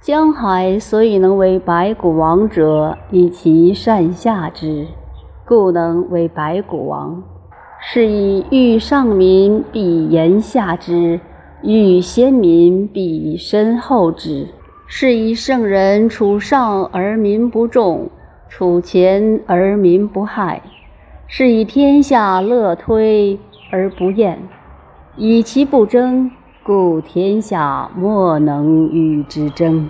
江海所以能为白骨王者，以其善下之，故能为白骨王。是以欲上民，必言下之；欲先民，必身后之。是以圣人处上而民不重，处前而民不害。是以天下乐推而不厌，以其不争，故天下莫能与之争。